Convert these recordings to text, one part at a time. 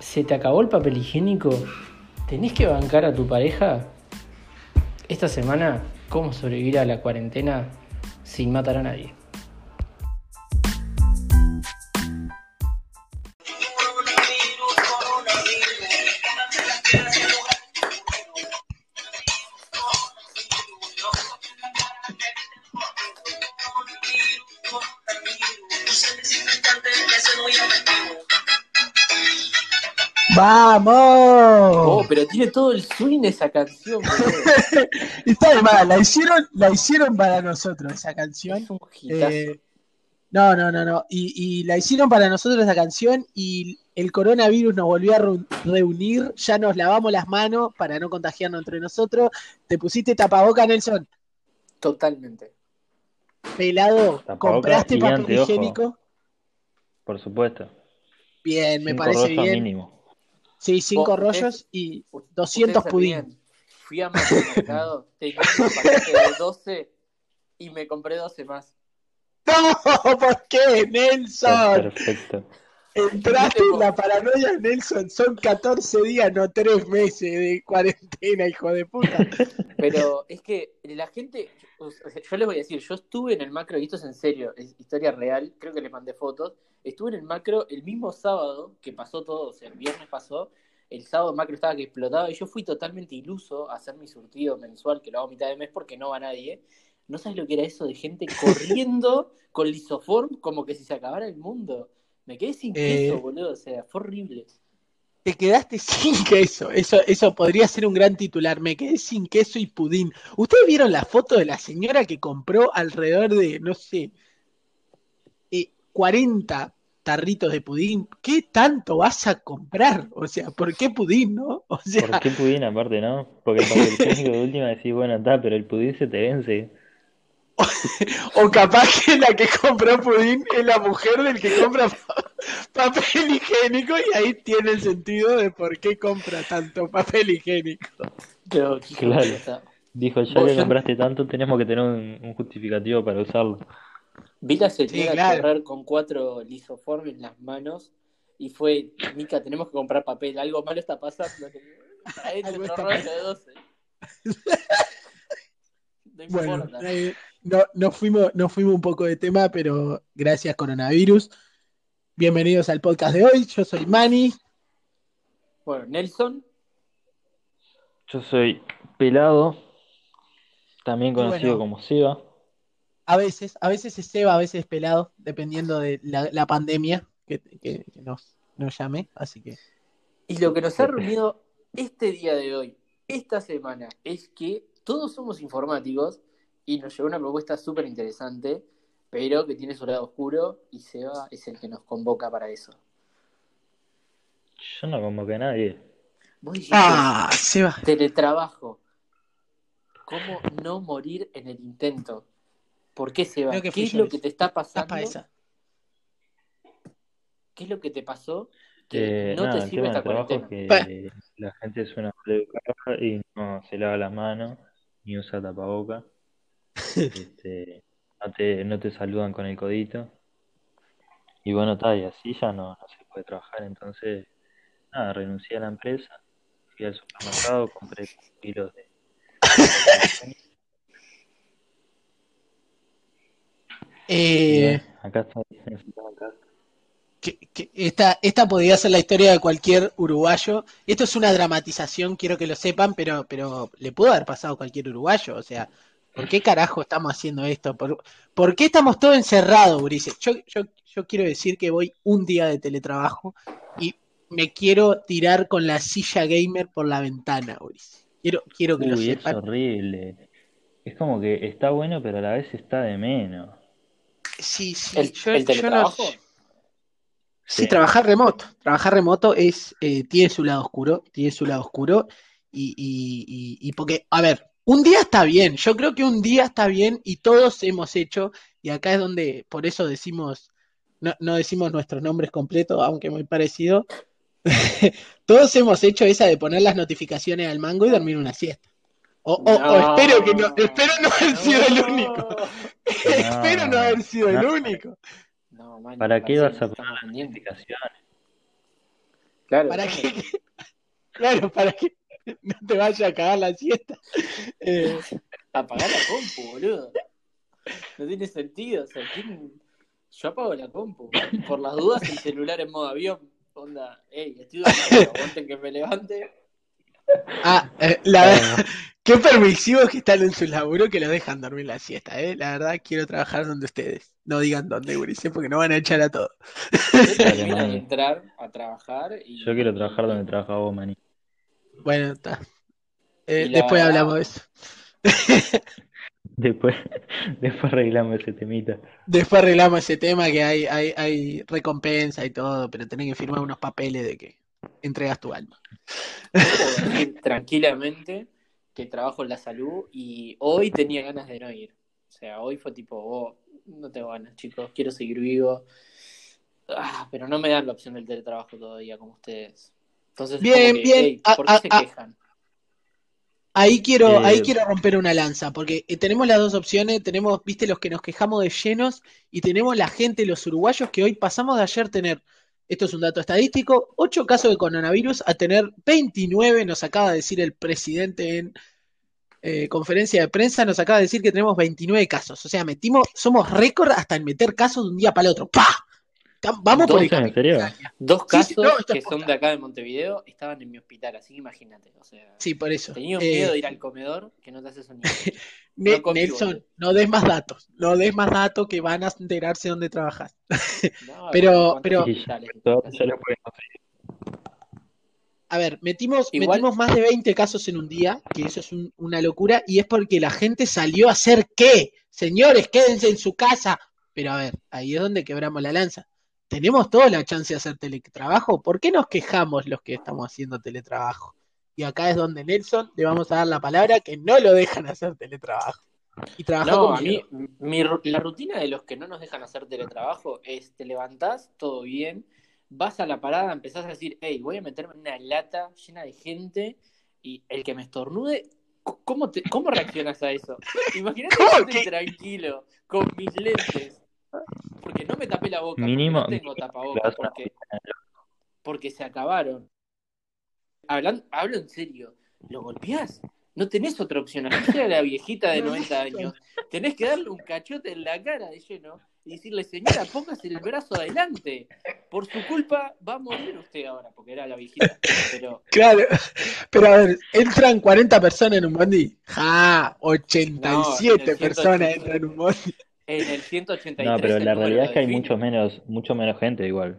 ¿Se te acabó el papel higiénico? ¿Tenés que bancar a tu pareja? Esta semana, ¿cómo sobrevivir a la cuarentena sin matar a nadie? Pero tiene todo el swing esa canción. Está de más, la hicieron, la hicieron para nosotros esa canción. Es un hitazo. Eh, no, no, no, no. Y, y la hicieron para nosotros esa canción y el coronavirus nos volvió a reu- reunir. Ya nos lavamos las manos para no contagiarnos entre nosotros. Te pusiste tapaboca, Nelson. Totalmente. Pelado, Tapaboca compraste papel ojo. higiénico. Por supuesto. Bien, me Cinco parece bien. mínimo. Sí, cinco Vos, rollos y U- 200 ustedes se pudín. ríen. Fui a mercado, tenía un paquete de 12 y me compré 12 más. No, ¿por qué, Nelson? Perfecto. Entraste en la paranoia, Nelson. Son 14 días, no 3 meses de cuarentena, hijo de puta. Pero es que la gente, o sea, yo les voy a decir, yo estuve en el macro, y esto es en serio, es historia real, creo que les mandé fotos, estuve en el macro el mismo sábado que pasó todo, o sea, el viernes pasó, el sábado el macro estaba que explotaba y yo fui totalmente iluso a hacer mi surtido mensual, que lo hago a mitad de mes porque no va nadie. No sabes lo que era eso de gente corriendo con lisoform como que si se acabara el mundo. Me quedé sin Eh, queso, boludo, o sea, fue horrible. Te quedaste sin queso. Eso, eso podría ser un gran titular. Me quedé sin queso y pudín. ¿Ustedes vieron la foto de la señora que compró alrededor de, no sé, eh, 40 tarritos de pudín? ¿Qué tanto vas a comprar? O sea, ¿por qué pudín, no? O sea, ¿Por qué pudín aparte, no? Porque el papel higiénico de última decís, bueno, está, pero el pudín se te vence. O capaz que la que compró pudín es la mujer del que compra pa- papel higiénico y ahí tiene el sentido de por qué compra tanto papel higiénico. Pero, Claro. Dijo, ya que compraste tanto, tenemos que tener un, un justificativo para usarlo. Vi la señora Sí, claro. correr con cuatro lisoform en las manos y fue, Mica, tenemos que comprar papel, algo malo está pasando. Rollo pasando. de 12. No Bueno, importa. eh, no, no fuimos, no fuimos un poco de tema, pero gracias coronavirus. Bienvenidos al podcast de hoy. Yo soy Manny. Bueno, Nelson, Yo soy Pelado, también conocido bueno. como Seba. A veces, a veces es Seba, a veces es pelado, dependiendo de la, la pandemia que, que- que nos, nos llame. Así que y lo que nos ha reunido este día de hoy, esta semana, es que todos somos informáticos y nos llegó una propuesta súper interesante, pero que tiene su lado oscuro y Seba es el que nos convoca para eso. Yo no convoqué a nadie. Dijiste, Ah, Seba. Teletrabajo. ¿Cómo no morir en el intento? ¿Por qué se va? Creo que ¿Qué es lo que te está pasando? ¿Qué es lo que te pasó que Eh, no nada, te el sirve tema esta del trabajo es cuarentena? que la gente suena maleducada y no se lava las manos ni usa tapaboca. Este, no te, no te saludan con el codito. Y bueno, está, y así ya no, no se puede trabajar. Entonces, nada, renuncié a la empresa, fui al supermercado, compré kilos de... Eh, acá encerrado en casa. Que- que esta, esta podría ser la historia de cualquier uruguayo. Esto es una dramatización, quiero que lo sepan, pero, pero le pudo haber pasado a cualquier uruguayo. O sea, ¿por qué carajo estamos haciendo esto? ¿Por, por qué estamos todos encerrados, Ulises? Yo, yo, yo quiero decir que voy un día de teletrabajo y me quiero tirar con la silla gamer por la ventana, Ulises. Quiero, quiero que lo Uy, es sepan. horrible. Es como que está bueno, pero a la vez está de menos. Sí, sí, ¿El, yo, el yo no teletrabajo? Sí, Sí. trabajar remoto. Trabajar remoto es, eh, tiene su lado oscuro, tiene su lado oscuro. Y, y, y, y porque, a ver, un día está bien. Yo creo que un día está bien y todos hemos hecho. Y acá es donde, por eso decimos, no, no decimos nuestros nombres completos, aunque muy parecido. Todos hemos hecho esa de poner las notificaciones al mango y dormir una siesta. O, o- o espero que no, espero no haber sido el único. Espero no haber sido el único. No, man, ¿Para me qué vas a poner las notificaciones? Claro. ¿Para qué? Claro, para que no te vaya a cagar la siesta. Eh, Apagar la compu, boludo. No tiene sentido. O sea, ¿quién- yo apago la compu. Por las dudas, el celular en modo avión. Onda, hey, estoy dormido, aguanten que me levante. ah, eh, la, qué permisivos que están en su laburo que los dejan dormir la siesta, ¿eh? La verdad, quiero trabajar donde ustedes. No digan dónde, Gurice, porque no van a echar a todos. Entrar a trabajar y. Yo quiero trabajar donde trabaja vos, Mani. Bueno, está. Eh, después verdad- hablamos de eso. Después, después arreglamos ese temita. Después arreglamos ese tema que hay, hay, hay recompensa y todo, pero tenés que firmar unos papeles de que entregas tu alma. Yo puedo decir tranquilamente que trabajo en la salud y hoy tenía ganas de no ir. O sea, hoy fue tipo, oh, no tengo ganas, chicos, quiero seguir vivo. Ah, pero no me dan la opción del teletrabajo todavía, como ustedes. Entonces, Bien, como que, bien. hey, ¿por qué se quejan? Ahí quiero, Eh, ahí quiero romper una lanza, porque eh, tenemos las dos opciones, tenemos, viste, los que nos quejamos de llenos y tenemos la gente, los uruguayos, que hoy pasamos de ayer tener, esto es un dato estadístico, 8 casos de coronavirus a tener 29, nos acaba de decir el presidente en eh, conferencia de prensa, nos acaba de decir que tenemos 29 casos, o sea, metimos, somos récord hasta en meter casos de un día para el otro, ¡pa! Tam- Vamos por el. Dos Sí, sí, casos no, que son de acá de Montevideo estaban en mi hospital, así que imagínate. O sea, Sí, por eso. tenía un Eh, miedo de ir al comedor que no te haces un Ne- No comí, Nelson, no des más datos, no des más datos que van a enterarse dónde trabajas. No, Pero- ¿cuántos pero- hospitales? Todo ya lo pueden conseguir. A ver, metimos, Igual- metimos más de 20 casos en un día, que eso es un- una locura, y es porque la gente salió a hacer qué. Señores, quédense en su casa. Pero a ver, ahí es donde quebramos la lanza. Tenemos toda la chance de hacer teletrabajo. ¿Por qué nos quejamos los que estamos haciendo teletrabajo? Y acá es donde Nelson le vamos a dar la palabra que no lo dejan hacer teletrabajo. Y No, a mí, mi la rutina de los que no nos dejan hacer teletrabajo es te levantás, todo bien, vas a la parada, empezás a decir, hey, voy a meterme en una lata llena de gente y el que me estornude, ¿cómo, te, cómo reaccionas a eso? Imagínate que ¿Cómo yo estoy tranquilo, con mis lentes, porque no me tapé la boca, Mínimo- no tengo tapabocas, porque, porque se acabaron. Hablan, hablo en serio, ¿lo golpeás? No tenés otra opción. Aquí llega la viejita de 90 años. Tenés que darle un cachote en la cara de lleno y decirle, señora, póngase el brazo adelante. Por su culpa va a morir usted ahora, porque era la viejita. Pero Claro, pero a ver, entran 40 personas en un bondi. Ja, 87 No, en personas 180. entran en un bondi. en el 183 No, pero la realidad es que hay define. mucho menos, mucho menos gente igual.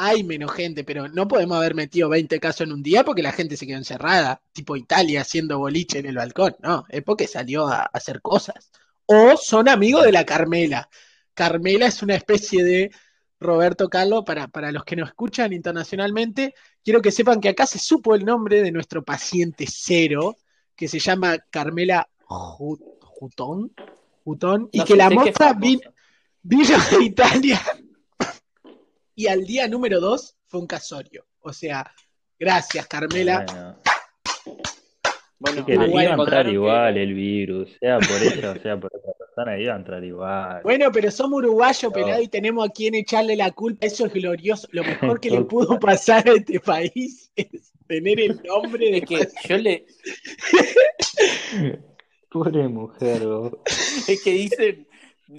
Hay menos gente, pero no podemos haber metido 20 casos en un día porque la gente se quedó encerrada, tipo Italia haciendo boliche en el balcón. No, es porque salió a hacer cosas. O son amigos de la Carmela. Carmela es una especie de Roberto Carlos, para, para los que nos escuchan internacionalmente, quiero que sepan que acá se supo el nombre de nuestro paciente cero, que se llama Carmela Ju- Jutón, Jutón, y No que la moza vino, de Italia y al día número dos fue un casorio. O sea, gracias Carmela. Bueno, Bueno, que a mí iba a entrar que- igual el virus, sea por ella o sea por otra persona, iba a entrar igual. Bueno, pero somos uruguayos, pelado, y tenemos a quien echarle la culpa. Eso es glorioso. Lo mejor que le pudo pasar a este país es tener el nombre de Es que yo le, Pobre mujer, vos. es que dicen,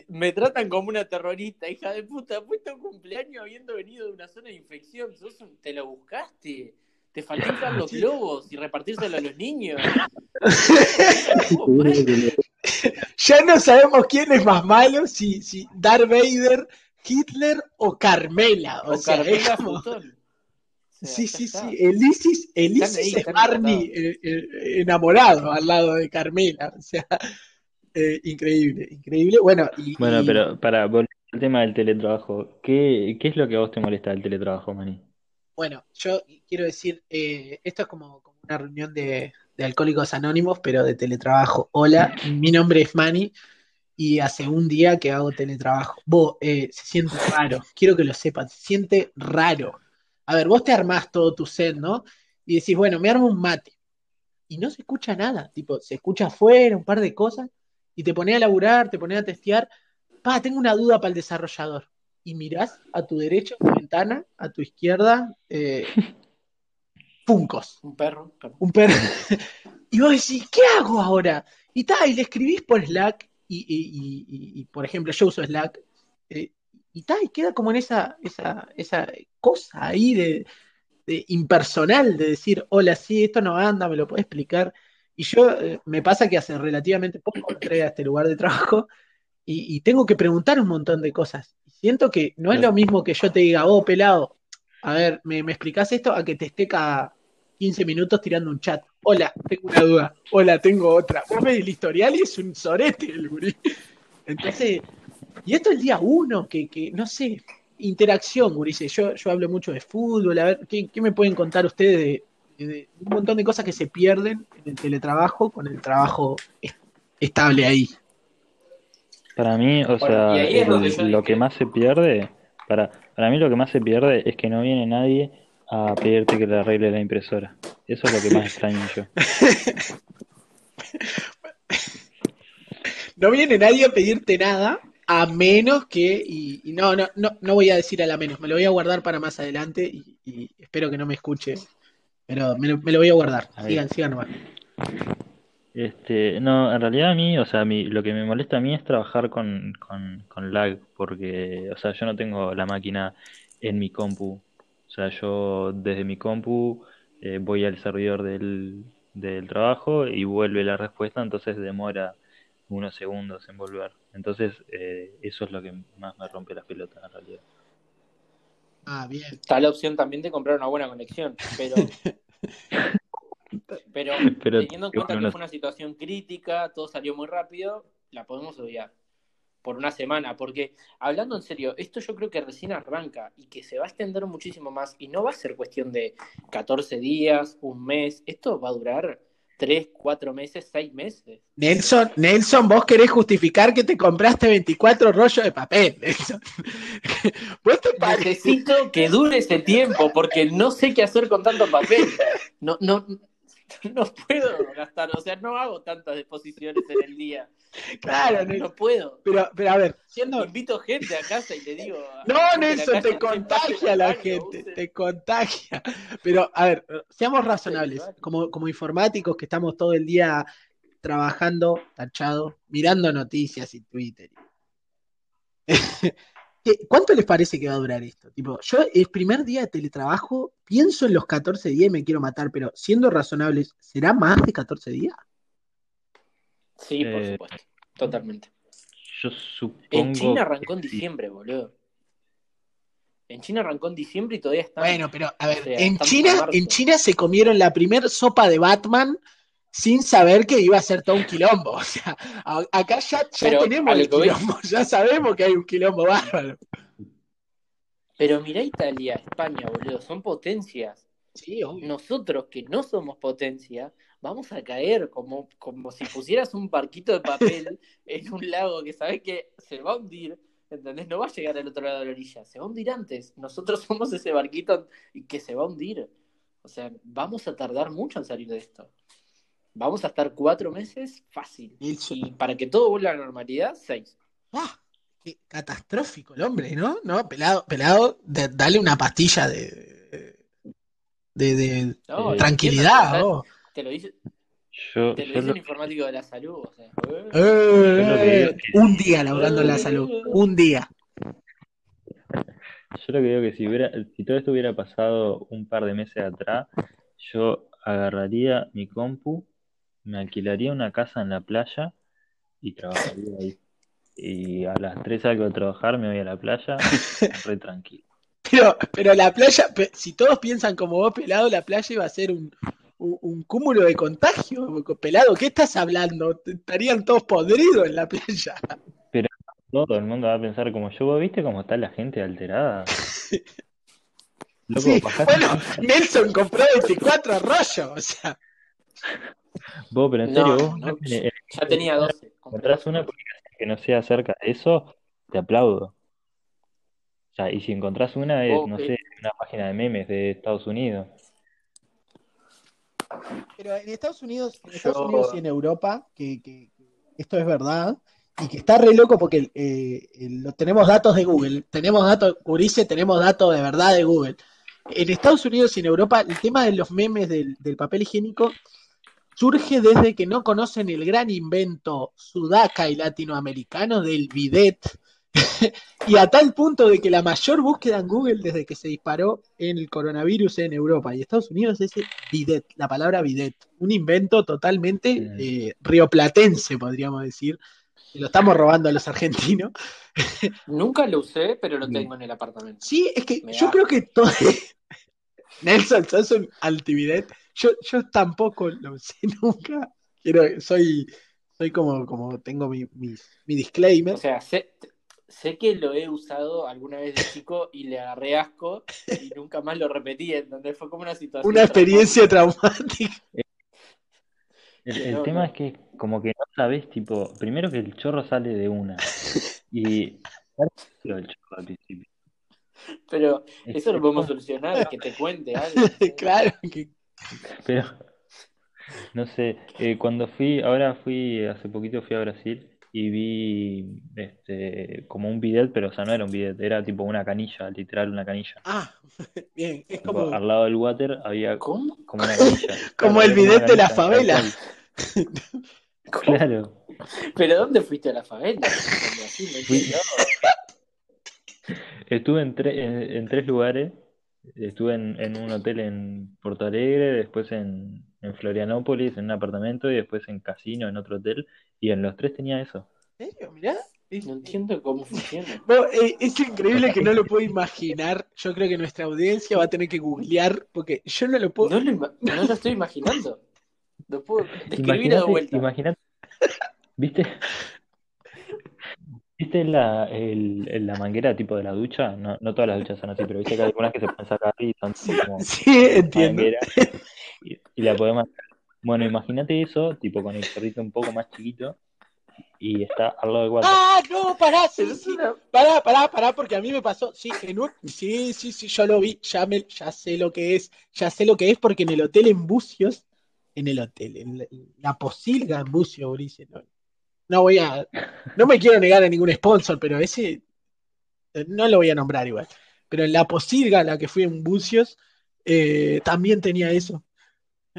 me tratan como una terrorista, hija de puta, fue tu cumpleaños habiendo venido de una zona de infección, sos un- te lo buscaste, te inflar los globos y repartírselo a los niños. Ya no sabemos quién es más malo, si, si Darth Vader, Hitler o Carmela. O, O sea, Carmela como- Futón. O sea, Sí, sí, está. sí. Elisis, Elisis ahí, es Barney eh, eh, enamorado al lado de Carmela. O sea, eh, increíble, increíble. Bueno, y, Bueno, pero para volver al tema del teletrabajo, ¿qué, qué es lo que a vos te molesta del teletrabajo, Mani? Bueno, yo quiero decir, eh, esto es como, una reunión de, alcohólicos anónimos, pero de teletrabajo. Hola, mi nombre es Manny y hace un día que hago teletrabajo. Vos, eh, se siente raro, quiero que lo sepan, se siente raro. A ver, vos te armás todo tu set, ¿no? Y decís, bueno, me armo un mate. Y no se escucha nada, tipo, se escucha afuera un par de cosas y te ponés a laburar, te ponés a testear. Pa, tengo una duda para el desarrollador. Y mirás a tu derecha una ventana, a tu izquierda, eh, Funcos. Un perro. Un perro. y vos decís, ¿qué hago ahora? Y tal, y le escribís por Slack, y, y, y, y por ejemplo, yo uso Slack, eh, y tal, y queda como en esa, esa, esa cosa ahí de, de impersonal, de decir, hola, sí, esto no anda, me lo puedes explicar. Y yo eh, me pasa que hace relativamente poco entré a este lugar de trabajo y, y tengo que preguntar un montón de cosas. Siento que no es lo mismo que yo te diga, oh, pelado, a ver, ¿me, me explicás esto? A que te esté cada 15 minutos tirando un chat. Hola, tengo una duda. Hola, tengo otra. Vos ves el historial y es un sorete el gurí. Entonces, y esto es el día uno, que, que no sé, interacción, gurises. Yo, yo hablo mucho de fútbol, a ver, ¿qué, qué me pueden contar ustedes de, de, un montón de cosas que se pierden en el teletrabajo con el trabajo estable ahí? Para mí, o Bueno, sea, el- lo que más se pierde, para, para mí lo que más se pierde es que no viene nadie a pedirte que le arregle la impresora. Eso es lo que más extraño yo. No viene nadie a pedirte nada, a menos que, y, y no, no, no, no voy a decir a la menos, me lo voy a guardar para más adelante y, y espero que no me escuche, pero me lo, me lo voy a guardar. Sigan, sigan nomás. Este, no, en realidad a mí, o sea, a mí, lo que me molesta a mí es trabajar con, con, con lag, porque, o sea, yo no tengo la máquina en mi compu. O sea, yo desde mi compu eh, voy al servidor del, del trabajo y vuelve la respuesta, entonces demora unos segundos en volver. Entonces, eh, eso es lo que más me rompe las pelotas en realidad. Ah, bien. Está la opción también de comprar una buena conexión, pero, pero Pero teniendo en cuenta que fue una situación crítica, todo salió muy rápido, la podemos odiar por una semana, porque hablando en serio, esto yo creo que recién arranca y que se va a extender muchísimo más y no va a ser cuestión de 14 días, un mes, esto va a durar 3, 4 meses, 6 meses. Nelson, Nelson, vos querés justificar que te compraste 24 rollos de papel, Nelson. ¿Vos te? Necesito que dure ese tiempo porque no sé qué hacer con tanto papel. No, no, no puedo gastar, o sea, no hago tantas exposiciones en el día. Claro, Nelson. No puedo. Pero, pero a ver, siendo, Invito gente a casa y le digo. No, Nelson, te contagia la gente, te contagia. Pero, a ver, seamos razonables. Como, como informáticos que estamos todo el día trabajando, tachado, mirando noticias y Twitter. ¿Qué- ¿Cuánto les parece que va a durar esto? Tipo, yo el primer día de teletrabajo pienso en los 14 días y me quiero matar, pero siendo razonables, ¿será más de 14 días? Sí, por Eh, supuesto. Totalmente. yo supongo En China arrancó en que sí. diciembre, boludo. En China arrancó en diciembre y todavía está. Bueno, pero a ver, O sea, en China, en China se comieron la primer sopa de Batman sin saber que iba a ser todo un quilombo. O sea, a- acá ya, tenemos el voy- quilombo, ya sabemos que hay un quilombo bárbaro. Pero mirá Italia, España, boludo, son potencias. Sí, obvio. Nosotros que no somos potencia, vamos a caer como, como si pusieras un barquito de papel en un lago que sabes que se va a hundir, ¿entendés? No va a llegar al otro lado de la orilla, se va a hundir antes. Nosotros somos ese barquito que se va a hundir. O sea, vamos a tardar mucho en salir de esto. Vamos a estar cuatro meses fácil. Y para que todo vuelva a la normalidad, seis. Ah, qué catastrófico el hombre, ¿no? No, pelado, pelado, de- dale una pastilla de, de, de No, Eh, tranquilidad. entiendo, oh. Te lo dice, Yo, te lo yo dice lo- un informático de la salud. O sea, Eh, que un día laburando en la salud, un día. Yo lo que digo que si hubiera, si todo esto hubiera pasado un par de meses atrás, yo agarraría mi compu, me alquilaría una casa en la playa y trabajaría ahí. Y a las 3 salgo de trabajar, me voy a la playa, re tranquilo. Pero, pero la playa, si todos piensan como vos, pelado, la playa iba a ser un, un, un cúmulo de contagio. Pelado, ¿qué estás hablando? Estarían todos podridos en la playa. Todo el mundo va a pensar como yo, ¿vos viste cómo está la gente alterada? Loco, Sí, bueno, Nelson compró 24 rollos, o sea. Vos, pero en No, serio, vos no, en- en- ya tenía 12. encontrás una publicación que no sea acerca de eso, te aplaudo. O sea, y si encontrás una, es, no sé, una página de memes de Estados Unidos. Pero en Estados Unidos, en Yo- Estados Unidos y en Europa, que, que- que esto es verdad, y que está re loco porque eh, lo, tenemos datos de Google, tenemos datos, Urice, tenemos datos de verdad de Google. En Estados Unidos y en Europa, el tema de los memes del, del papel higiénico surge desde que no conocen el gran invento sudaca y latinoamericano del bidet, y a tal punto de que la mayor búsqueda en Google desde que se disparó en el coronavirus en Europa y Estados Unidos es bidet, la palabra bidet, un invento totalmente eh, rioplatense, podríamos decir. Lo estamos robando a los argentinos. Nunca lo usé, pero lo tengo en el apartamento. Sí, es que yo creo que todo. Nelson, sos un antibidet. Yo, yo tampoco lo usé nunca. Quiero, soy, soy como, como tengo mi, mi, disclaimer. O sea, sé, sé, que lo he usado alguna vez de chico y le agarré asco y nunca más lo repetí, donde fue como una situación. Una experiencia traumática. El, tema es que como que no sabes, tipo, primero que el chorro sale de una. Y el chorro al principio. Pero eso lo podemos solucionar, que te cuente algo. claro que pero, no sé, eh, cuando fui, ahora fui, hace poquito fui a Brasil y vi este como un bidet, pero o sea, no era un bidet, era tipo una canilla, literal una canilla. Ah, bien, es como... Al lado del water había como una canilla. como el bidet de la favela. Claro. ¿Pero dónde fuiste a la favela? Estuve en, en tres lugares Estuve en, un hotel en Porto Alegre, después en, Florianópolis, en un apartamento, y después en Casino, en otro hotel, y en los tres tenía eso. ¿En serio? Mirá. No entiendo cómo funciona. Eh, es increíble que no lo puedo imaginar. Yo creo que nuestra audiencia va a tener que googlear, porque yo no lo puedo. No lo, no lo estoy imaginando. Lo puedo describir de vuelta. Imagínate, ¿viste? ¿Viste la, el, la manguera tipo de la ducha? No, no todas las duchas son así, pero viste que hay algunas que se pueden sacar y son como sí, entiendo. y, la podemos Bueno, imagínate eso, tipo con el chorrito un poco más chiquito y está al lado del water. Ah, no, pará, sí, sí. Pará, pará, pará, porque a mí me pasó, sí, en un, sí, sí, sí, yo lo vi, ya me, ya sé lo que es, ya sé lo que es porque en el hotel en Bucios, en el hotel, en la, posilga en Bucios, Ulises, ¿no? No voy a, no me quiero negar a ningún sponsor, pero ese eh, no lo voy a nombrar igual. Pero en la posilga, la que fui en Bucios, eh, también tenía eso.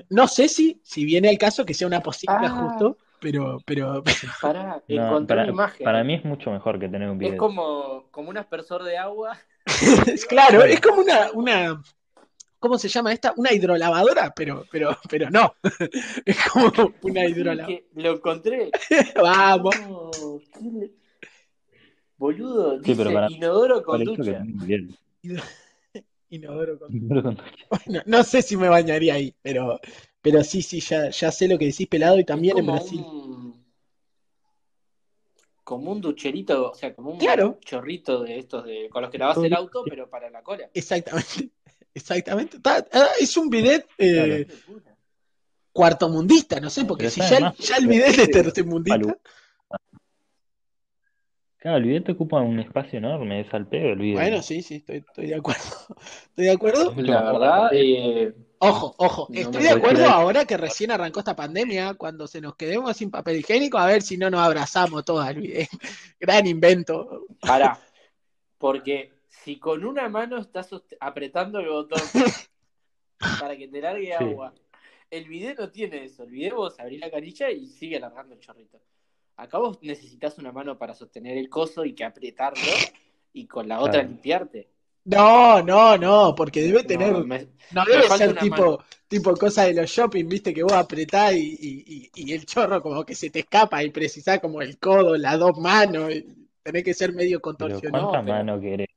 No sé si, si viene el caso que sea una posilga ah. justo, pero, pero, para, imagen. Para mí es mucho mejor que tener un video. Es como, como un aspersor de agua. claro, es como una, una, ¿cómo se llama esta? Una hidrolavadora, pero, pero, pero no. es como una hidrolavadora. Lo encontré. Vamos. Boludo, dice inodoro con ducha. inodoro con ducha. Bueno, no sé si me bañaría ahí, pero, pero sí, sí, ya, ya sé lo que decís pelado y también en Brasil. Como un ducherito, o sea, como un chorrito de estos de con los que lavas el auto, pero para la cola. Exactamente. Exactamente. Ah, es un bidet eh, cuartomundista, no sé, porque si ya, ya, el bidet es tercermundista. Claro, el bidet ocupa un espacio enorme, es al pedo el bidet. Bueno, sí, sí, estoy, estoy de acuerdo. Estoy de acuerdo. La verdad, eh, ojo, ojo, estoy de acuerdo ahora que recién arrancó esta pandemia, cuando se nos quedemos sin papel higiénico, a ver si no nos abrazamos todos al bidet. Gran invento. Pará, porque si con una mano estás apretando el botón para que te largue agua, el video no tiene eso. El video vos abrís la canilla y sigue alargando el chorrito. Acá vos necesitas una mano para sostener el coso y que apretarlo y con la otra limpiarte. No, no, no, porque debe tener. No, debe ser tipo, tipo cosa de los shopping, viste, que vos apretás y, y, el chorro como que se te escapa y precisás como el codo, las dos manos. tenés que ser medio contorsionado. ¿Cuánta mano querés?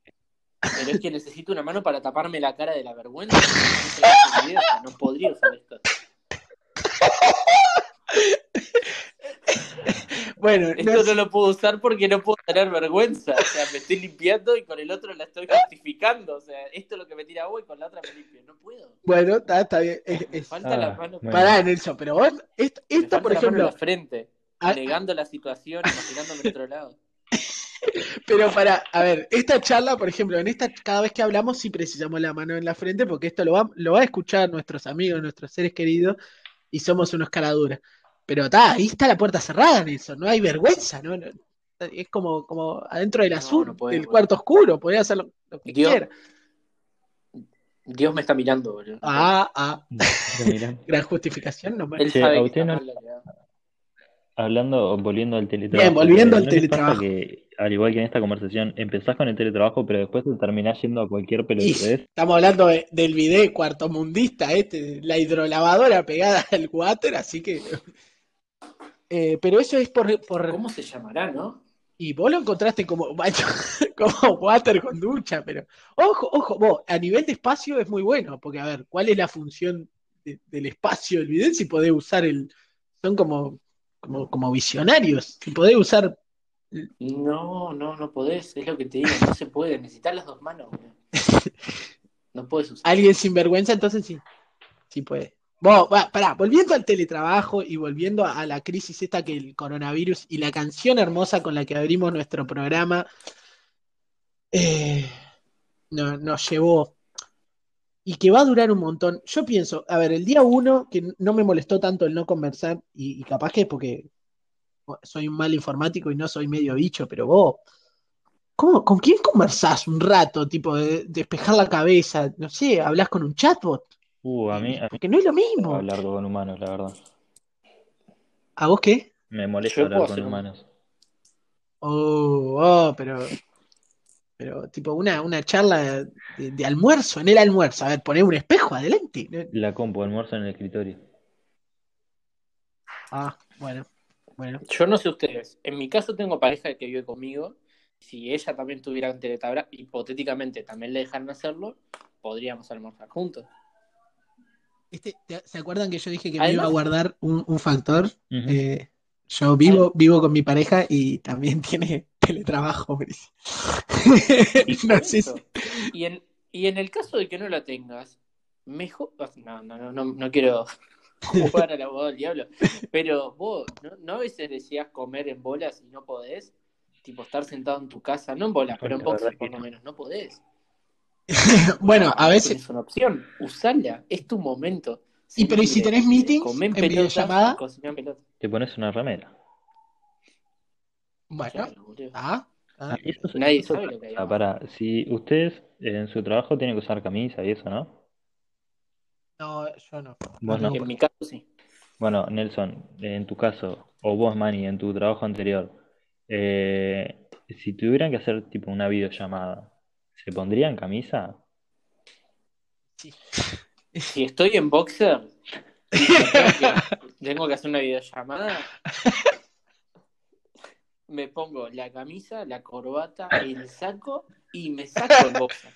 Pero es que necesito una mano para taparme la cara de la vergüenza. No podría usar esto. Bueno, esto no... lo puedo usar porque no puedo tener vergüenza. O sea, me estoy limpiando y con el otro la estoy justificando. O sea, esto es lo que me tira agua y con la otra me limpio. No puedo. Bueno, está, está bien. falta la ah, mano. Pará, Nelson, pero vos, esto, por ejemplo. La frente, ah, negando la situación, imaginándome en otro lado. Pero para, a ver, esta charla, por ejemplo, en esta, cada vez que hablamos, sí precisamos la mano en la frente, porque esto lo va, lo va a escuchar nuestros amigos, nuestros seres queridos, y somos unos caraduras. Pero está, ahí está la puerta cerrada, Nelson, no hay vergüenza, ¿no? Es como, como adentro del azul, no puede, del cuarto oscuro, podés hacer lo, lo que Dios. quieras. Dios me está mirando, boludo. Ah, ah, gran justificación. No, Él sabe a que Hablando, volviendo al teletrabajo. Bien, volviendo ¿no al teletrabajo. que, al igual que en esta conversación, empezás con el teletrabajo, pero después te terminás yendo a cualquier pelotudez? estamos hablando de- del video cuartomundista, este, la hidrolavadora pegada al water, así que. Eh, pero eso es por, por. ¿Cómo se llamará, no? Y vos lo encontraste como como water con ducha, pero. Ojo, ojo, vos, a nivel de espacio es muy bueno, porque a ver, ¿cuál es la función de- del espacio del video? Si podés usar el. Son como, como, como visionarios, si podés usar. No, no, no podés, es lo que te digo, no se puede, necesitas las dos manos. No puedes usar. Alguien sin vergüenza, entonces sí, sí puede. Vos, va, pará, volviendo al teletrabajo y volviendo a, a la crisis esta que el coronavirus y la canción hermosa con la que abrimos nuestro programa eh, no- nos llevó y que va a durar un montón. Yo pienso, a ver, el día uno, que no me molestó tanto el no conversar, y, y capaz que es porque soy un mal informático y no soy medio bicho, pero vos, ¿cómo, ¿con quién conversás un rato? Tipo, de, despejar la cabeza, no sé, hablas con un chatbot, Uh, a mí, a mí porque no es lo mismo. hablar con humanos, la verdad. ¿A vos qué? Me molesta Yo hablar con humanos. Oh, oh, pero, pero tipo una, una charla de, de almuerzo, en el almuerzo. A ver, poner un espejo adelante. La compu, almuerzo en el escritorio. Ah, bueno, bueno. Yo no sé ustedes, en mi caso tengo pareja que vive conmigo, si ella también tuviera un teletabra, hipotéticamente también le dejaran hacerlo, podríamos almorzar juntos. Este, ¿te- ¿se acuerdan que yo dije que me iba a guardar un, un factor? Eh, yo vivo, vivo con mi pareja y también tiene teletrabajo. Y No eso, si- y en, y en el caso de que no la tengas, mejor. No, no, no, no, no quiero jugar al abogado del diablo, pero vos, ¿no, no a veces decías comer en bolas y no podés? Tipo, estar sentado en tu casa, no en bolas, pero en boxer por lo no. menos, no podés. Bueno, a veces. Es una opción, usala, es tu momento. Y pero ¿y si tenés meetings en pelota, videollamada? Te pones una remera. Bueno, ah, ah. Ah, eso es- Nadie eso sabe lo que hay abajo. Pará, si ustedes en su trabajo tienen que usar camisa y eso, ¿no? No, yo no. Vos no. En mi caso sí. Bueno, Nelson, en tu caso, o vos, Manny, en tu trabajo anterior, eh, si tuvieran que hacer tipo una videollamada, ¿se pondrían camisa? Sí. Si estoy en boxer, tengo que, tengo que hacer una videollamada, me pongo la camisa, la corbata, el saco y me saco el boxer.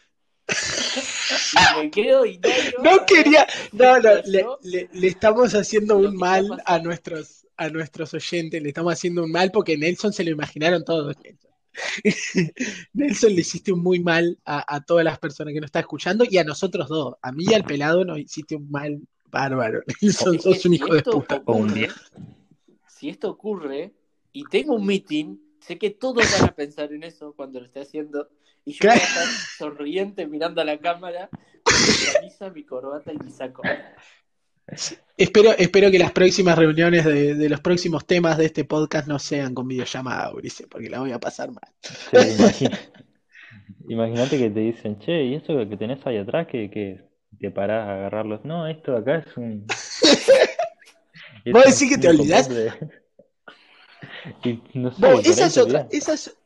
Y me quedo y No quería, no, no, le, yo. le- le estamos haciendo un está mal a nuestros, a nuestros oyentes, le estamos haciendo un mal porque Nelson se lo imaginaron todos. Nelson, le hiciste un muy mal a, a todas las personas que nos están escuchando y a nosotros dos. A mí y al pelado nos hiciste un mal bárbaro. Nelson, Es sos un si hijo de puta. Ocurre, si esto ocurre y tengo un meeting, sé que todos van a pensar en eso cuando lo esté haciendo. Y yo voy a estar sonriente mirando a la cámara con mi camisa, mi corbata y mi saco. Espero, espero que las próximas reuniones de, de los próximos temas de este podcast no sean con videollamada, Ulises, porque la voy a pasar mal. Sí, Imagínate que te dicen, che, ¿y eso que tenés ahí atrás que, que te parás a agarrarlos? No, esto de acá es un... ¿Vos decís que te olvidás? de- Y no sé, esa es otra, esa es,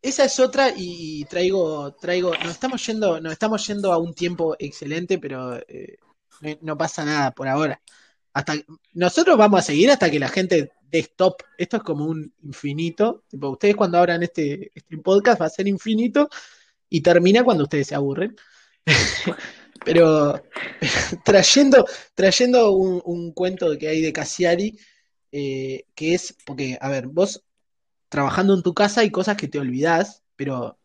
esa es otra y, traigo, traigo, nos estamos yendo, nos estamos yendo a un tiempo excelente, pero eh, no, no pasa nada por ahora. Hasta nosotros vamos a seguir hasta que la gente dé stop. Esto es como un infinito. Tipo, ustedes cuando abran este, este podcast va a ser infinito y termina cuando ustedes se aburren. Pero trayendo, trayendo un, un cuento que hay de Cassiari, eh, que es, porque, a ver, vos trabajando en tu casa hay cosas que te olvidás, pero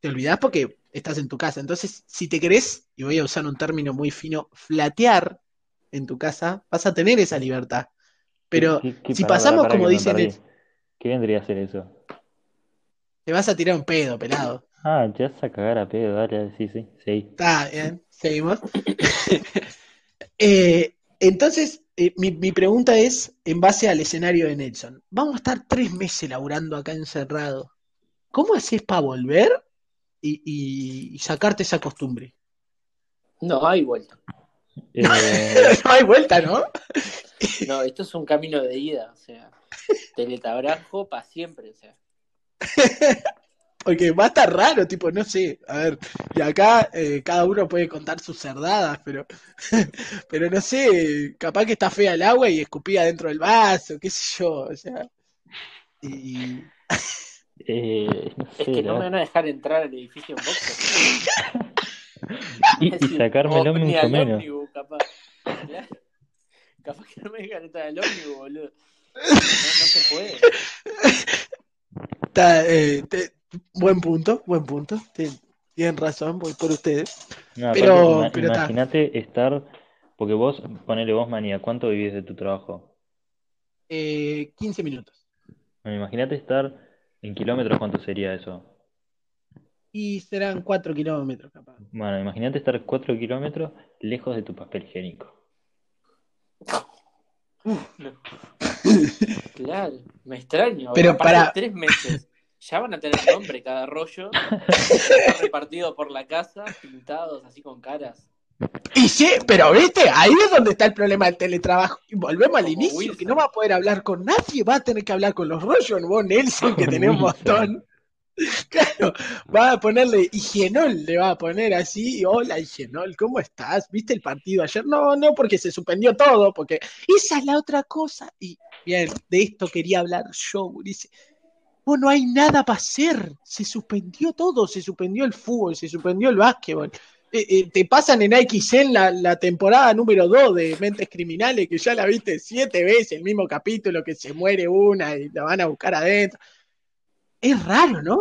te olvidás porque estás en tu casa. Entonces, si te querés, y voy a usar un término muy fino, flatear en tu casa, vas a tener esa libertad. Pero ¿Qué- qué- si pasamos como dicen, ¿Qué vendría a ser eso? te vas a tirar un pedo, pelado. Ah, te vas a cagar a pedo, dale, sí, sí, sí. Está bien, seguimos. Eh, entonces, eh, mi, mi pregunta es, en base al escenario de Nelson, vamos a estar tres meses laburando acá encerrado. ¿Cómo haces para volver y, y- y sacarte esa costumbre? No hay vuelta. Eh, No hay vuelta, ¿no? No, esto es un camino de ida, o sea, teletrabajo para siempre, o sea. Porque va a estar raro, tipo, no sé, a ver, y acá eh, cada uno puede contar sus cerdadas, pero, pero no sé, capaz que está fea el agua y escupía dentro del vaso, qué sé yo, o sea, y eh, no Es que no me van a dejar entrar al edificio en boxer. Y, y sacármelo mucho menos. ómnibus, capaz. Claro. Capaz que no me dejan entrar al ómnibus, boludo. No, no se puede. está, eh, te- buen punto, buen punto, tienen razón, voy por ustedes, No, pero, aparte, imagínate estar, porque vos, ponele vos, Manía, ¿cuánto vivís de tu trabajo? eh, 15 minutos, Bueno, imagínate estar en kilómetros, ¿cuánto sería eso? y serán 4 kilómetros capaz. Bueno, imagínate estar 4 kilómetros lejos de tu papel higiénico. No. Claro, me extraño. Pero para- tres meses. Ya van a tener nombre cada rollo. Está repartido por la casa, pintados así con caras. Y sí, pero viste, ahí es donde está el problema del teletrabajo. Y volvemos al Como inicio, Wilson. que no va a poder hablar con nadie, va a tener que hablar con los rollos, vos Nelson, que tenés un montón. Claro, va a ponerle Higienol, le va a poner así, hola Higienol, ¿cómo estás? ¿Viste el partido ayer? No, no, porque se suspendió todo, porque esa es la otra cosa. Y bien, de esto quería hablar yo, dice, vos no hay nada para hacer, se suspendió todo, se suspendió el fútbol, se suspendió el básquetbol. Eh, eh, te pasan en XN la, la temporada número 2 de Mentes Criminales, que ya la viste siete veces, el mismo capítulo, que se muere una y la van a buscar adentro. Es raro, ¿no?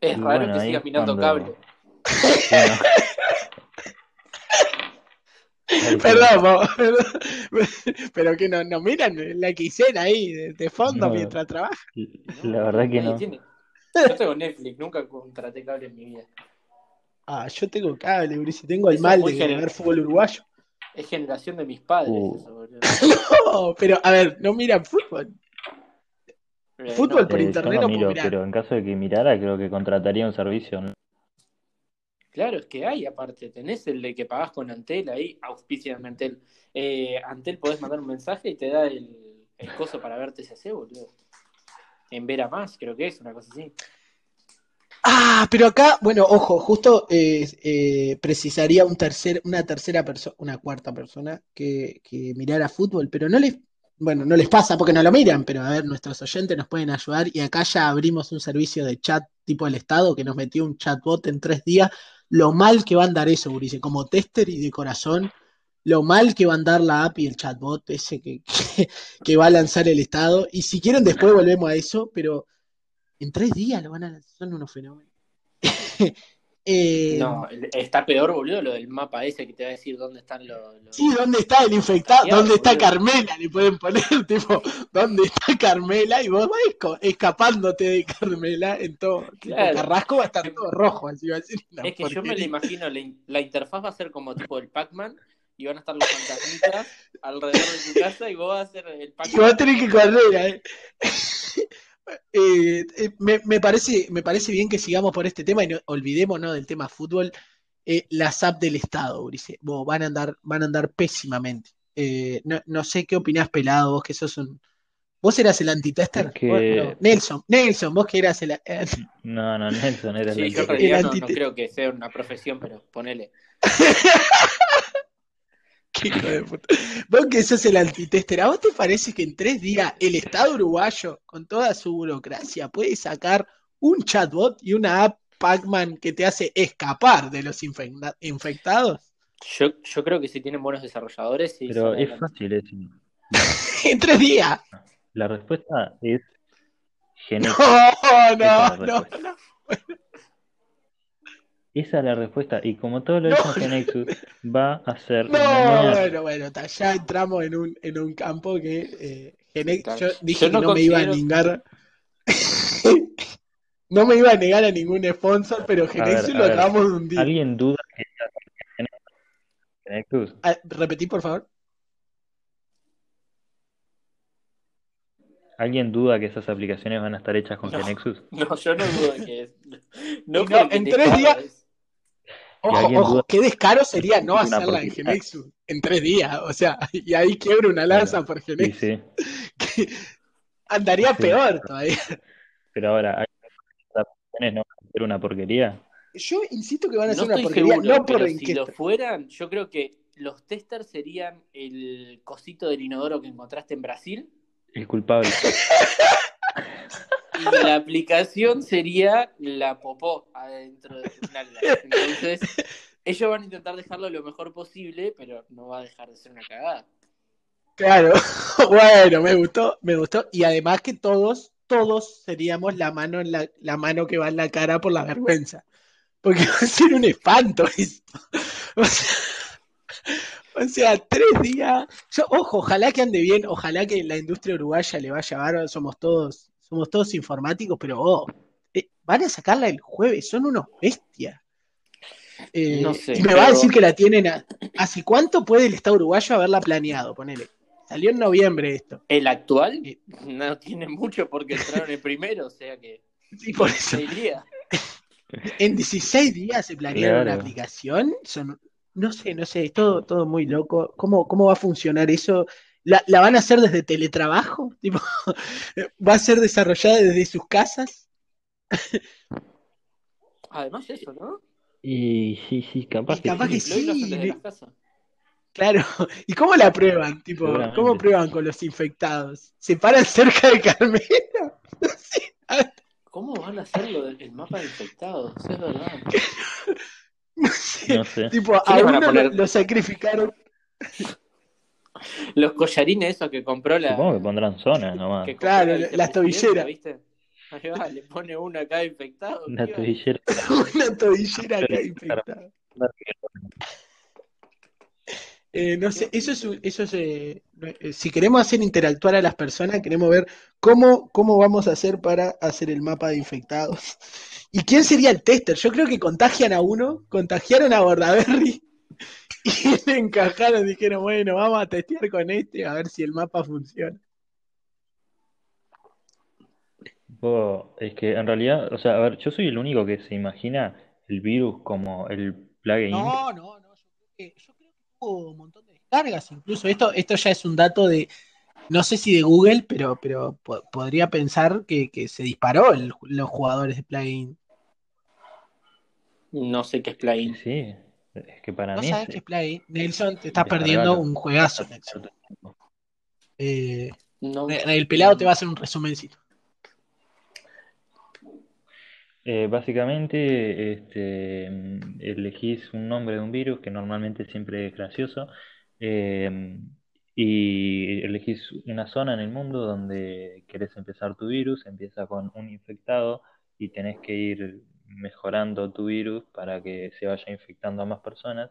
Es Y raro bueno, que siga es mirando cuando- cable. Bueno. Perdón, pero que no, no miran la XN ahí de, de fondo No. mientras trabajan. La verdad que no. tiene. Yo tengo Netflix, nunca contraté cable en mi vida. Ah, yo tengo cable, Ulises, tengo el Eso mal de general. ver fútbol uruguayo. Es generación de mis padres, Uh. eso, boludo. No, pero a ver, no miran fútbol. Eh, Fútbol no, por Eh, internet yo no miro, mirar. pero en caso de que mirara, creo que contrataría un servicio. ¿no? Claro, es que hay aparte, tenés el de que pagás con Antel ahí, auspicia de Antel. Eh, Antel podés mandar un mensaje y te da el, coso para ver TCC, boludo. En Vera Más, creo que es, una cosa así. Ah, pero acá, bueno, ojo, justo eh, eh, precisaría un tercer, una tercera persona, una cuarta persona que, que mirara fútbol, pero no les, bueno, no les pasa porque no lo miran, pero a ver, nuestros oyentes nos pueden ayudar y acá ya abrimos un servicio de chat tipo el Estado que nos metió un chatbot en tres días. Lo mal que va a andar eso, Urice, como tester y de corazón, lo mal que va a andar la app y el chatbot ese que, que, que va a lanzar el Estado. Y si quieren después volvemos a eso, pero en tres días lo van a lanzar, son unos fenómenos. Eh, No, está peor, boludo, lo del mapa ese que te va a decir dónde están los. los- Sí, ¿dónde está el infectado? ¿Dónde está boludo. Carmela? Le pueden poner, tipo, ¿dónnde está Carmela? Y vos vas escapándote de Carmela en todo. Claro. Carrasco va a estar todo rojo, así va a decir. una Es que yo me lo imagino, la, in- la interfaz va a ser como tipo el Pac-Man y van a estar los fantasmitas alrededor de tu casa y vos vas a ser el Y Pac-Man. vas a tener que correr, ¿eh? Eh, eh, me, me parece, me parece bien que sigamos por este tema y no, olvidémonos del tema fútbol. Eh, las apps del Estado, Ulises, vos, van a andar, van a andar pésimamente. Eh, no, no sé qué opinás, pelado, vos que sos un. ¿Vos eras el antitester? Es que- Nelson, Nelson, vos que eras el. No, no, Nelson era Sí, el yo realidad no, no creo que sea una profesión, pero ponele. hijo de puta. Vos que sos el antitester, ¿a vos te parece que en tres días el Estado uruguayo, con toda su burocracia, puede sacar un chatbot y una app Pac-Man que te hace escapar de los infecta- infectados? Yo, yo creo que si tienen buenos desarrolladores, sí. Pero es fácil eso. En tres días. La respuesta es Genex. No, no, la no, respuesta. Esa es la respuesta. Y como todo lo de no. Va a ser. No, bueno, bueno, ya entramos en un, en un campo que eh, Genex, yo dije que no me iba a negar. no me iba a negar a ningún sponsor, pero Genexus lo acabamos de hundir. ¿Alguien duda que Genexus? Ah, repetí, por favor. ¿Alguien duda que esas aplicaciones van a estar hechas con Genexus? No, yo no dudo que es. No, no en tres días, Ojo, ojo, duda- qué descaro sería no hacerla en. Genexus en tres días. O sea, y ahí quiebra una lanza por Sí, Genexus. sí. que andaría Sí. peor todavía. Pero ahora, ¿hay- ¿las aplicaciones no van a ser una porquería? Yo insisto que van a No ser una porquería, seguro, no por pero en si lo fueran, yo creo que los testers serían el cosito del inodoro que encontraste en Brasil El culpable. y la aplicación sería la popó adentro de. Entonces, ellos van a intentar dejarlo lo mejor posible, pero no va a dejar de ser una cagada. Claro, bueno, me gustó, me gustó. Y además que todos, todos seríamos la mano en la, la mano que va en la cara por la vergüenza. Porque va a ser un espanto esto. O sea, tres días. Yo, ojo, ojalá que ande bien, ojalá que la industria uruguaya le vaya bárbaro, somos todos, somos todos informáticos, pero oh, eh, van a sacarla el jueves, son unos bestias. Eh, No sé, y me va a decir que la tienen a- ¿Hace cuánto puede el Estado uruguayo haberla planeado? Ponele. Salió en noviembre esto. El actual Sí. no tiene mucho porque entraron el primero, o sea que Y por eso, en 16 días se planearon una Claro. aplicación. Son, no sé, no sé, es todo, todo muy loco. ¿Cómo, cómo va a funcionar eso? ¿La, la van a hacer desde teletrabajo? Tipo, ¿Va a ser desarrollada desde sus casas? Además eso, ¿no? Y sí, sí, capaz Y capaz que que sí. Desde las casas. Claro. ¿Y cómo la prueban? Tipo. ¿cómo prueban con los infectados? ¿Se paran cerca de Carmelo? Sí. ¿Cómo van a hacer lo del el mapa de infectados? Es verdad. No sé. No sé. Tipo, ¿Qué a le van a uno poner? lo, lo sacrificaron. Los collarines esos que compró la. Supongo que pondrán zonas nomás. que Claro, la las tobilleras. ¿viste? Ahí va, le pone uno acá infectado. La ¿qué va? tobillera. Una tobillera acá infectada. Eh, no sé, eso es, un- eso es eh, eh, si queremos hacer interactuar a las personas, queremos ver cómo, cómo vamos a hacer para hacer el mapa de infectados. ¿Y quién sería el tester? Yo creo que contagian a uno, contagiaron a Bordaberry y le encajaron, dijeron, bueno, vamos a testear con este a ver si el mapa funciona. Es que en realidad, o sea, a ver, yo soy el único que se imagina el virus como el plugin. No, no, no, yo creo que, yo creo que tuvo un montón de descargas, incluso esto, esto ya es un dato de, no sé si de Google, pero, pero po- podría pensar que, que se disparó el- los jugadores de plugin. No sé qué es plugin. Sí, es que para ¿No mí sabes es- es plugin? Nelson, te estás perdiendo un juegazo, Nelson. Eh, No. el pelado te va a hacer un resumencito. Eh, básicamente, este, elegís un nombre de un virus que normalmente siempre es gracioso eh, y elegís una zona en el mundo donde querés empezar tu virus, empieza con un infectado y tenés que ir mejorando tu virus para que se vaya infectando a más personas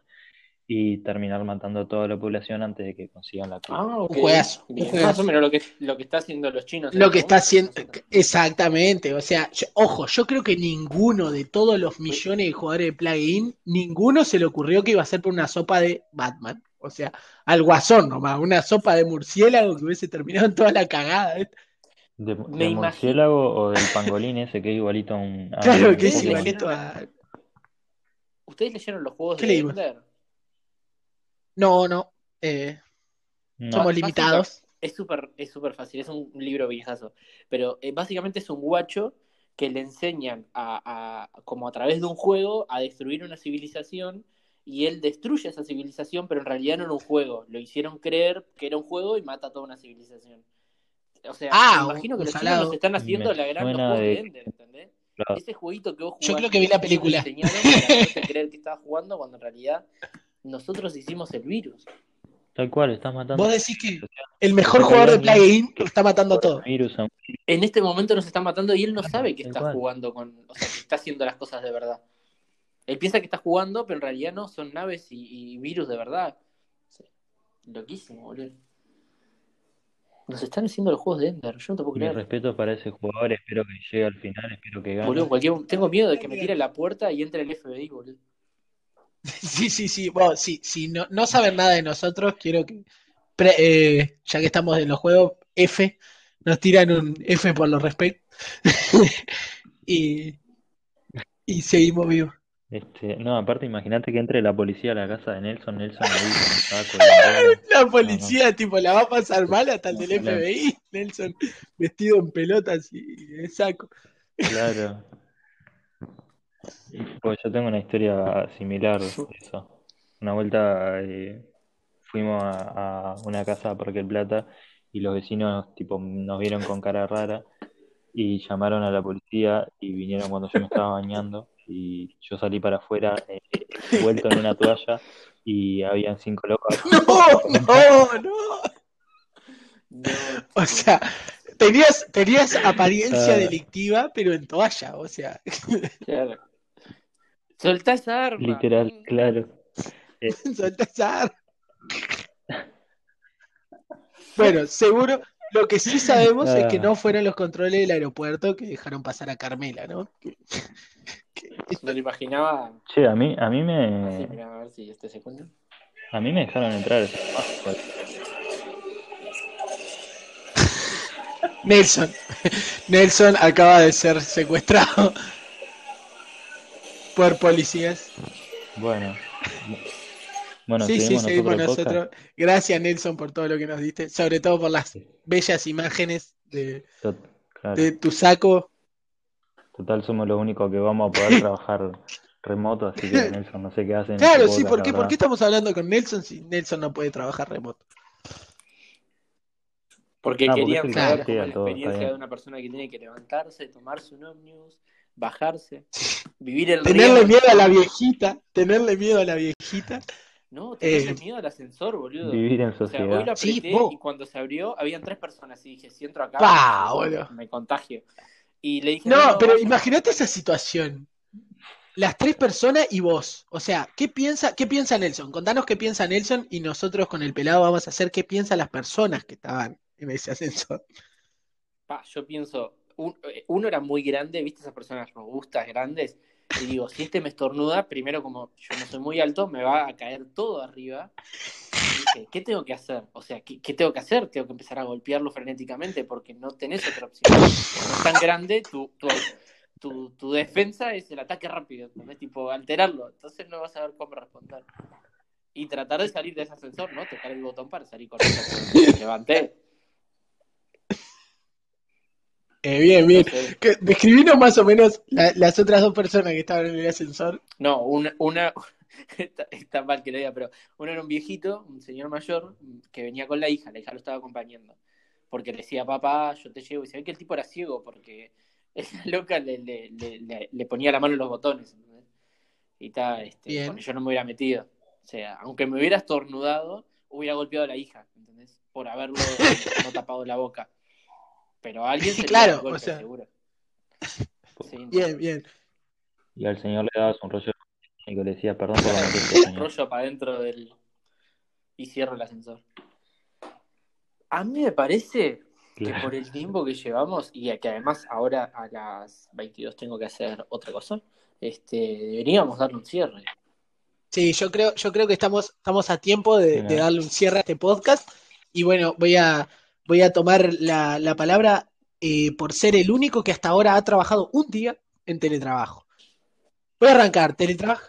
y terminar matando a toda la población antes de que consigan la cura. Ah, ok. Un juegazo, un juegazo. Más o menos lo que, lo que está haciendo los chinos. Lo que está haciendo, exactamente, o sea, yo- ojo, yo creo que ninguno de todos los millones de jugadores de plugin, ninguno se le ocurrió que iba a ser por una sopa de Batman, o sea, al guasón nomás, una sopa de murciélago que hubiese terminado en toda la cagada. ¿De, Me murciélago o del pangolín ese que es igualito a un... a Claro un que es igualito a... ¿Ustedes leyeron los juegos ¿Qué de? Ender? No, no, eh, No. somos limitados. Es súper es súper fácil, es un libro viejazo. Pero eh, básicamente es un guacho que le enseñan a, a- como a través de un juego, a destruir una civilización. Y él destruye esa civilización, pero en realidad no era un juego. Lo hicieron creer que era un juego y mata a toda una civilización. O sea, Ah, me imagino que los salado. chinos están haciendo Me la gran juegos de Ender, ¿entendés? Claro. Ese jueguito que vos Yo jugaste, creo que vi la película. para creer que estabas jugando cuando en realidad nosotros hicimos el virus. Tal cual, estás matando Vos decís que el mejor jugador de plugin está matando a todo. En este momento nos está matando y él no sabe que está jugando con. O sea, que está haciendo las cosas de verdad. Él piensa que está jugando, pero en realidad no, son naves y, y virus de verdad. Loquísimo, boludo. Nos están haciendo los juegos de Ender, yo no te puedo Mi respeto para ese jugador, espero que llegue al final, espero que gane. Boludo, en cualquier... Tengo miedo de que me tire a la puerta y entre el FBI, boludo. Sí, sí, sí. Bueno, si, si no, no saben nada de nosotros, quiero que, pre- eh, ya que estamos en los juegos, F, nos tiran un F por los respectos y, y seguimos vivos. Este, no, aparte imagínate que entre la policía a la casa de Nelson, Nelson ahí con saco La policía, tipo, la va a pasar mal hasta el del. FBI. Nelson vestido en pelotas y de saco. Claro. Pues yo tengo una historia similar de eso. Una vuelta eh, fuimos a, a una casa a Parque Plata y los vecinos tipo nos vieron con cara rara y llamaron a la policía y vinieron cuando yo me estaba bañando y yo salí para afuera eh, vuelto en una toalla y habían cinco locos. No, no, no. No, O sea, tenías, tenías apariencia Ah. delictiva, pero en toalla, o sea, claro. Soltá esa arma. Literal, claro. soltá esa arma. Bueno, seguro, lo que sí sabemos es que Ah. no fueron los controles del aeropuerto que dejaron pasar a Carmela, ¿no? Que- que- Me lo imaginaba. Che, a mí, a mí Así, me, mira, a ver si este se cuenta. a mí me dejaron entrar. Nelson, Nelson acaba de ser secuestrado por policías. Bueno, bueno, sí, sí, seguimos nosotros. Gracias, Nelson, por todo lo que nos diste, sobre todo por las bellas imágenes de, claro. de tu saco. Total, somos los únicos que vamos a poder trabajar remoto, así que Nelson, no sé qué hacen. en Claro, este sí, podcast, ¿por qué, ¿por verdad. qué estamos hablando con Nelson si Nelson no puede trabajar remoto? Porque Ah, porque querían saber cómo la todo, experiencia de una persona que tiene que levantarse, tomarse un ómnibus, bajarse, vivir el Tenerle miedo a la viejita, tenerle miedo a la viejita. No, tenerle Eh, miedo al ascensor, boludo. Vivir en O sea, hoy sociedad. lo apreté y cuando se abrió habían tres personas y dije, si entro acá, Pa, me- boludo. me contagio. Y le dije, No, pero vaya". imagínate esa situación. Las tres personas y vos. O sea, ¿qué piensa, qué piensa Nelson? Contanos qué piensa Nelson y nosotros con el pelado vamos a hacer qué piensan las personas que estaban en ese ascensor. Pa, yo pienso, un- eh, uno era muy grande, ¿viste esas personas robustas, grandes? Y digo, si este me estornuda, primero como yo no soy muy alto, me va a caer todo arriba. Dije, ¿qué tengo que hacer? O sea, ¿qué, qué tengo que hacer? Tengo que empezar a golpearlo frenéticamente porque no tenés otra opción. Como es tan grande, tu, tu, tu, tu defensa es el ataque rápido, ¿entendés? Tipo, alterarlo. Entonces no vas a ver cómo responder. Y tratar de salir de ese ascensor, ¿no? Tocar el botón para salir corriendo. Levanté. Eh, bien, bien. Describinos más o menos la- las otras dos personas que estaban en el ascensor. No, una, una está, está mal que lo diga, pero uno era un viejito, un señor mayor, que venía con la hija, la hija lo estaba acompañando, porque le decía, papá, yo te llevo, y se ve que el tipo era ciego, porque la loca le, le, le, ponía la mano en los botones, ¿entendés? Y está, este, porque yo no me hubiera metido. O sea, aunque me hubiera estornudado, hubiera golpeado a la hija, ¿entendés? Por haberlo no tapado la boca. Pero a alguien se le Claro, el golpe, o sea. seguro. Sí, no. Bien, bien. Y al señor le dabas un rollo y le decía, perdón por la señor. rollo para adentro del. y cierro el ascensor. A mí me parece que por el tiempo que llevamos y que además ahora a las 22 tengo que hacer otra cosa, este, deberíamos darle un cierre. Sí, yo creo, yo creo que estamos, estamos a tiempo de, darle un cierre a este podcast. Y bueno, voy a, voy a tomar la, la palabra eh, por ser el único que hasta ahora ha trabajado un día en teletrabajo. Voy a arrancar, teletrabajo.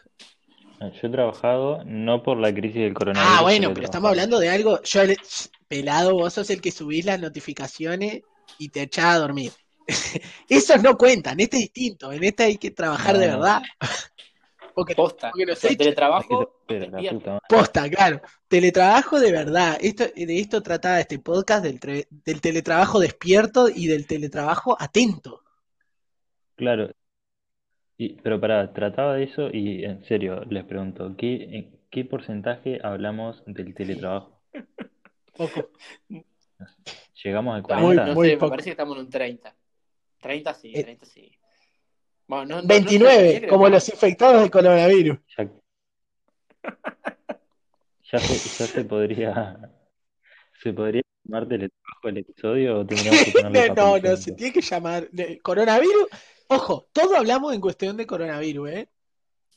Yo he trabajado no por la crisis del coronavirus. Ah, bueno, pero estamos hablando de algo. Yo, pelado, vos sos el que subís las notificaciones y te echás a dormir. Esos no cuentan, este es distinto. En este hay que trabajar de verdad. Porque Posta. Porque los O sea, hechos- teletrabajo, Pero puta. Posta, claro. Teletrabajo de verdad. Esto, de esto trataba este podcast, del, tre- del teletrabajo despierto y del teletrabajo atento. Claro. Y, pero pará, trataba de eso y en serio, les pregunto, ¿qué, en qué porcentaje hablamos del teletrabajo? Poco. ¿Llegamos al No, 40? no Muy sé, me parece que estamos en un 30. 30 sí, Eh, 30 sí. Bueno, no- no- no sé, 29, creo como que- los infectados de coronavirus. Ya, ya se, ya se podría, se podría llamar teletrabajo el episodio o tendríamos que ponerle No, no, no, se tiene que llamar coronavirus. Ojo, todo hablamos en cuestión de coronavirus, ¿eh?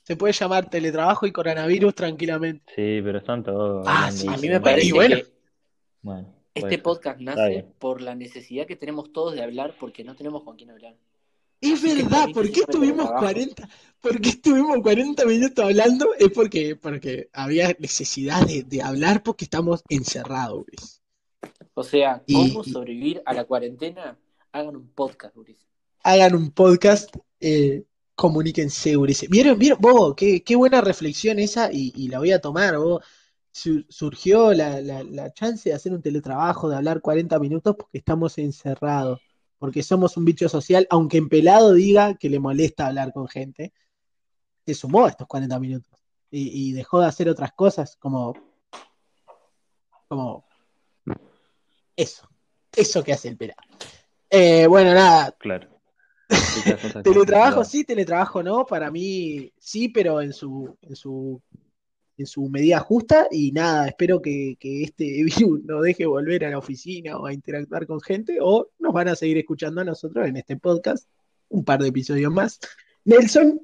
Se puede llamar teletrabajo y coronavirus tranquilamente. Sí, pero están todos Ah, sí, A mí me parece Y bueno. que Bueno, Este podcast nace por la necesidad que tenemos todos de hablar porque no tenemos con quién hablar. Es verdad, por mí ¿por que qué estuvimos teletrabajo. 40, por qué estuvimos 40 minutos hablando? Es porque, porque había necesidad de, de hablar porque estamos encerrados, Luis. O sea, Y- ¿cómo sobrevivir a la cuarentena? Hagan un podcast, Ulises. Hagan un podcast, eh, comuníquense, Ulises. ¿Vieron, vieron, Bobo? Qué, qué buena reflexión esa y, y la voy a tomar. Sur- surgió la, la, la chance de hacer un teletrabajo, de hablar 40 minutos porque estamos encerrados, porque somos un bicho social, aunque en pelado diga que le molesta hablar con gente, se sumó a estos 40 minutos y, y dejó de hacer otras cosas como, como eso, eso que hace el pelado. Eh, bueno, nada, Claro. Teletrabajo sí, teletrabajo no, para mí sí, pero en su, en su, en su medida justa y nada, espero que, que este virus no deje volver a la oficina o a interactuar con gente o nos van a seguir escuchando a nosotros en este podcast un par de episodios más. Nelson,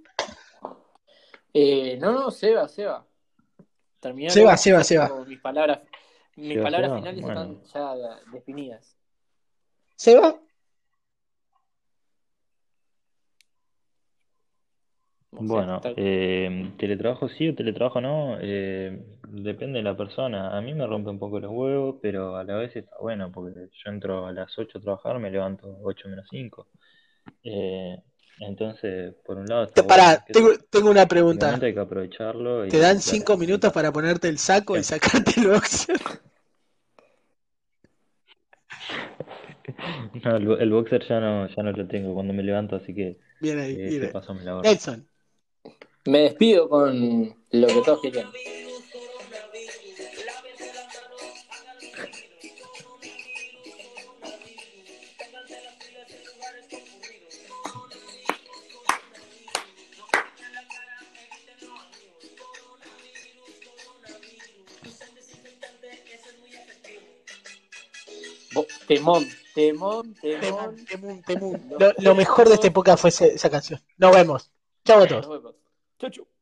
Eh, no, no, Seba, Seba. Terminaron Seba, Seba, Seba. Mis palabras, mis Seba, palabras Seba, finales bueno. están ya definidas. Seba, O sea, Bueno, tal- eh, teletrabajo sí o teletrabajo no, eh, depende de la persona. A mí me rompe un poco los huevos, pero a la vez está bueno, porque yo entro a las 8 a trabajar, me levanto 8 menos 5. Eh, entonces, por un lado está pará, bueno, que tengo, tengo una pregunta. hay que aprovecharlo y Te dan claro, cinco minutos para ponerte el saco y sacarte el boxer. No, el, el boxer ya no, ya no lo tengo cuando me levanto, así que Bien ahí, eh, bien ese ahí. paso me la ahorro. Nelson, Me despido con lo que todos querían. Temón, temón, temón. Temún, temún, temún. Lo, lo mejor de esta época fue ese- esa canción. Nos vemos. Chau a todos. Nos vemos. Chau, chau.